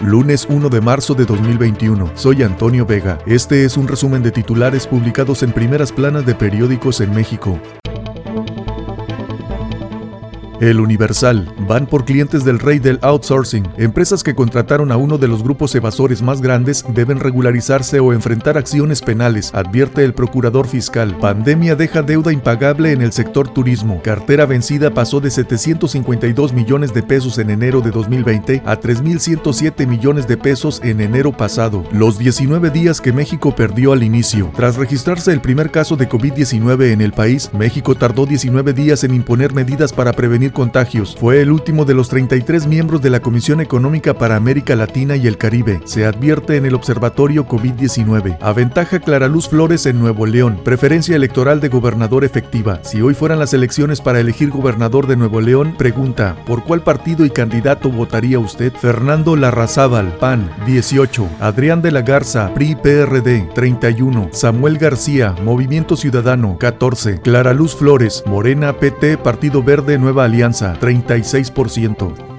lunes 1 de marzo de 2021. Soy Antonio Vega. Este es un resumen de titulares publicados en primeras planas de periódicos en México. El Universal. Van por clientes del rey del outsourcing. Empresas que contrataron a uno de los grupos evasores más grandes deben regularizarse o enfrentar acciones penales, advierte el procurador fiscal. Pandemia deja deuda impagable en el sector turismo. Cartera vencida pasó de 752 millones de pesos en enero de 2020 a 3.107 millones de pesos en enero pasado. Los 19 días que México perdió al inicio. Tras registrarse el primer caso de COVID-19 en el país, México tardó 19 días en imponer medidas para prevenir contagios. Fue el último de los 33 miembros de la Comisión Económica para América Latina y el Caribe. Se advierte en el Observatorio COVID-19. Aventaja Clara Luz Flores en Nuevo León. Preferencia electoral de gobernador efectiva. Si hoy fueran las elecciones para elegir gobernador de Nuevo León, pregunta, ¿por cuál partido y candidato votaría usted? Fernando Larrazábal, PAN, 18. Adrián de la Garza, PRI PRD, 31. Samuel García, Movimiento Ciudadano, 14. Clara Luz Flores, Morena PT, Partido Verde Nueva Alianza 36%.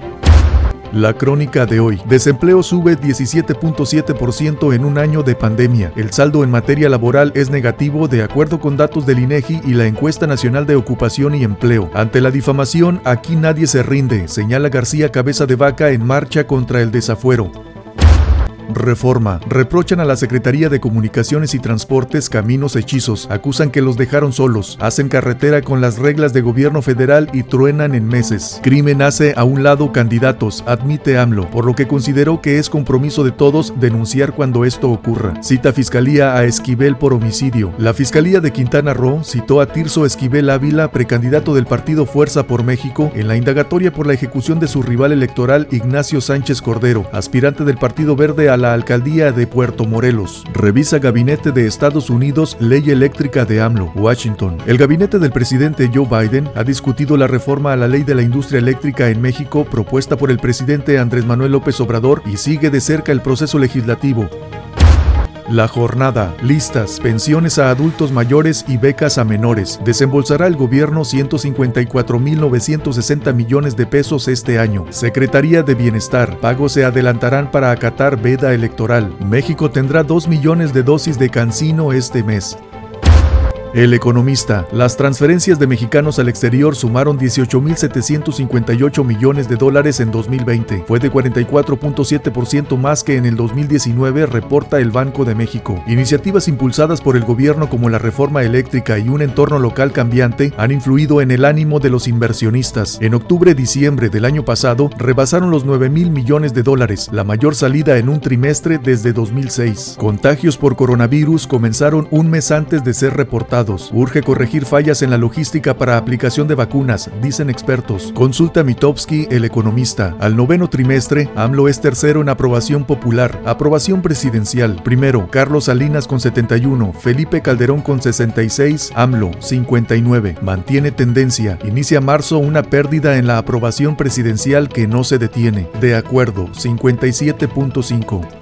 La crónica de hoy. Desempleo sube 17.7% en un año de pandemia. El saldo en materia laboral es negativo de acuerdo con datos del INEGI y la encuesta nacional de ocupación y empleo. Ante la difamación, aquí nadie se rinde, señala García Cabeza de Vaca en marcha contra el desafuero. Reforma. Reprochan a la Secretaría de Comunicaciones y Transportes caminos hechizos. Acusan que los dejaron solos. Hacen carretera con las reglas de gobierno federal y truenan en meses. Crimen hace a un lado candidatos, admite AMLO, por lo que consideró que es compromiso de todos denunciar cuando esto ocurra. Cita Fiscalía a Esquivel por homicidio. La Fiscalía de Quintana Roo citó a Tirso Esquivel Ávila, precandidato del partido Fuerza por México, en la indagatoria por la ejecución de su rival electoral Ignacio Sánchez Cordero, aspirante del Partido Verde a la alcaldía de Puerto Morelos. Revisa Gabinete de Estados Unidos Ley Eléctrica de AMLO, Washington. El gabinete del presidente Joe Biden ha discutido la reforma a la ley de la industria eléctrica en México propuesta por el presidente Andrés Manuel López Obrador y sigue de cerca el proceso legislativo. La jornada, listas, pensiones a adultos mayores y becas a menores. Desembolsará el gobierno 154.960 millones de pesos este año. Secretaría de Bienestar. Pagos se adelantarán para acatar veda electoral. México tendrá 2 millones de dosis de cancino este mes. El economista, las transferencias de mexicanos al exterior sumaron 18.758 millones de dólares en 2020. Fue de 44.7% más que en el 2019, reporta el Banco de México. Iniciativas impulsadas por el gobierno como la reforma eléctrica y un entorno local cambiante han influido en el ánimo de los inversionistas. En octubre-diciembre del año pasado, rebasaron los 9 mil millones de dólares, la mayor salida en un trimestre desde 2006. Contagios por coronavirus comenzaron un mes antes de ser reportados Urge corregir fallas en la logística para aplicación de vacunas, dicen expertos. Consulta Mitowski, el economista. Al noveno trimestre, AMLO es tercero en aprobación popular. Aprobación presidencial. Primero, Carlos Salinas con 71, Felipe Calderón con 66, AMLO 59. Mantiene tendencia. Inicia marzo una pérdida en la aprobación presidencial que no se detiene. De acuerdo, 57.5.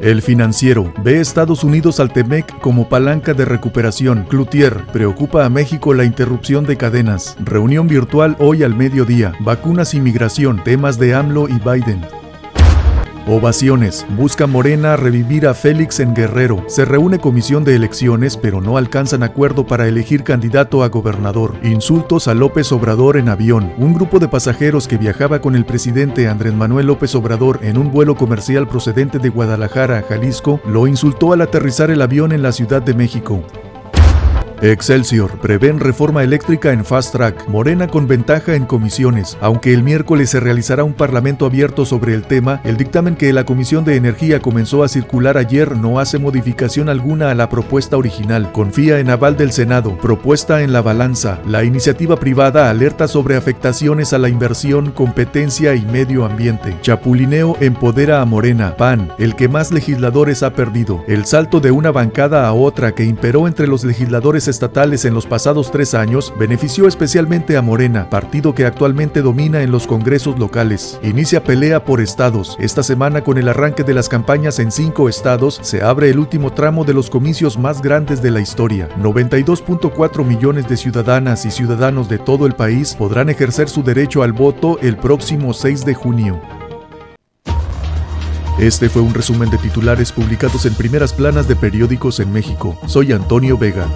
El financiero ve Estados Unidos al TEMEC como palanca de recuperación. Cloutier preocupa a México la interrupción de cadenas. Reunión virtual hoy al mediodía. Vacunas y migración, temas de AMLO y Biden. Ovaciones. Busca Morena revivir a Félix en Guerrero. Se reúne comisión de elecciones, pero no alcanzan acuerdo para elegir candidato a gobernador. Insultos a López Obrador en avión. Un grupo de pasajeros que viajaba con el presidente Andrés Manuel López Obrador en un vuelo comercial procedente de Guadalajara a Jalisco lo insultó al aterrizar el avión en la Ciudad de México. Excelsior. Prevén reforma eléctrica en fast track. Morena con ventaja en comisiones. Aunque el miércoles se realizará un parlamento abierto sobre el tema, el dictamen que la Comisión de Energía comenzó a circular ayer no hace modificación alguna a la propuesta original. Confía en aval del Senado. Propuesta en la balanza. La iniciativa privada alerta sobre afectaciones a la inversión, competencia y medio ambiente. Chapulineo empodera a Morena. PAN, el que más legisladores ha perdido. El salto de una bancada a otra que imperó entre los legisladores estatales en los pasados tres años benefició especialmente a Morena, partido que actualmente domina en los congresos locales. Inicia pelea por estados. Esta semana con el arranque de las campañas en cinco estados se abre el último tramo de los comicios más grandes de la historia. 92.4 millones de ciudadanas y ciudadanos de todo el país podrán ejercer su derecho al voto el próximo 6 de junio. Este fue un resumen de titulares publicados en primeras planas de periódicos en México. Soy Antonio Vega.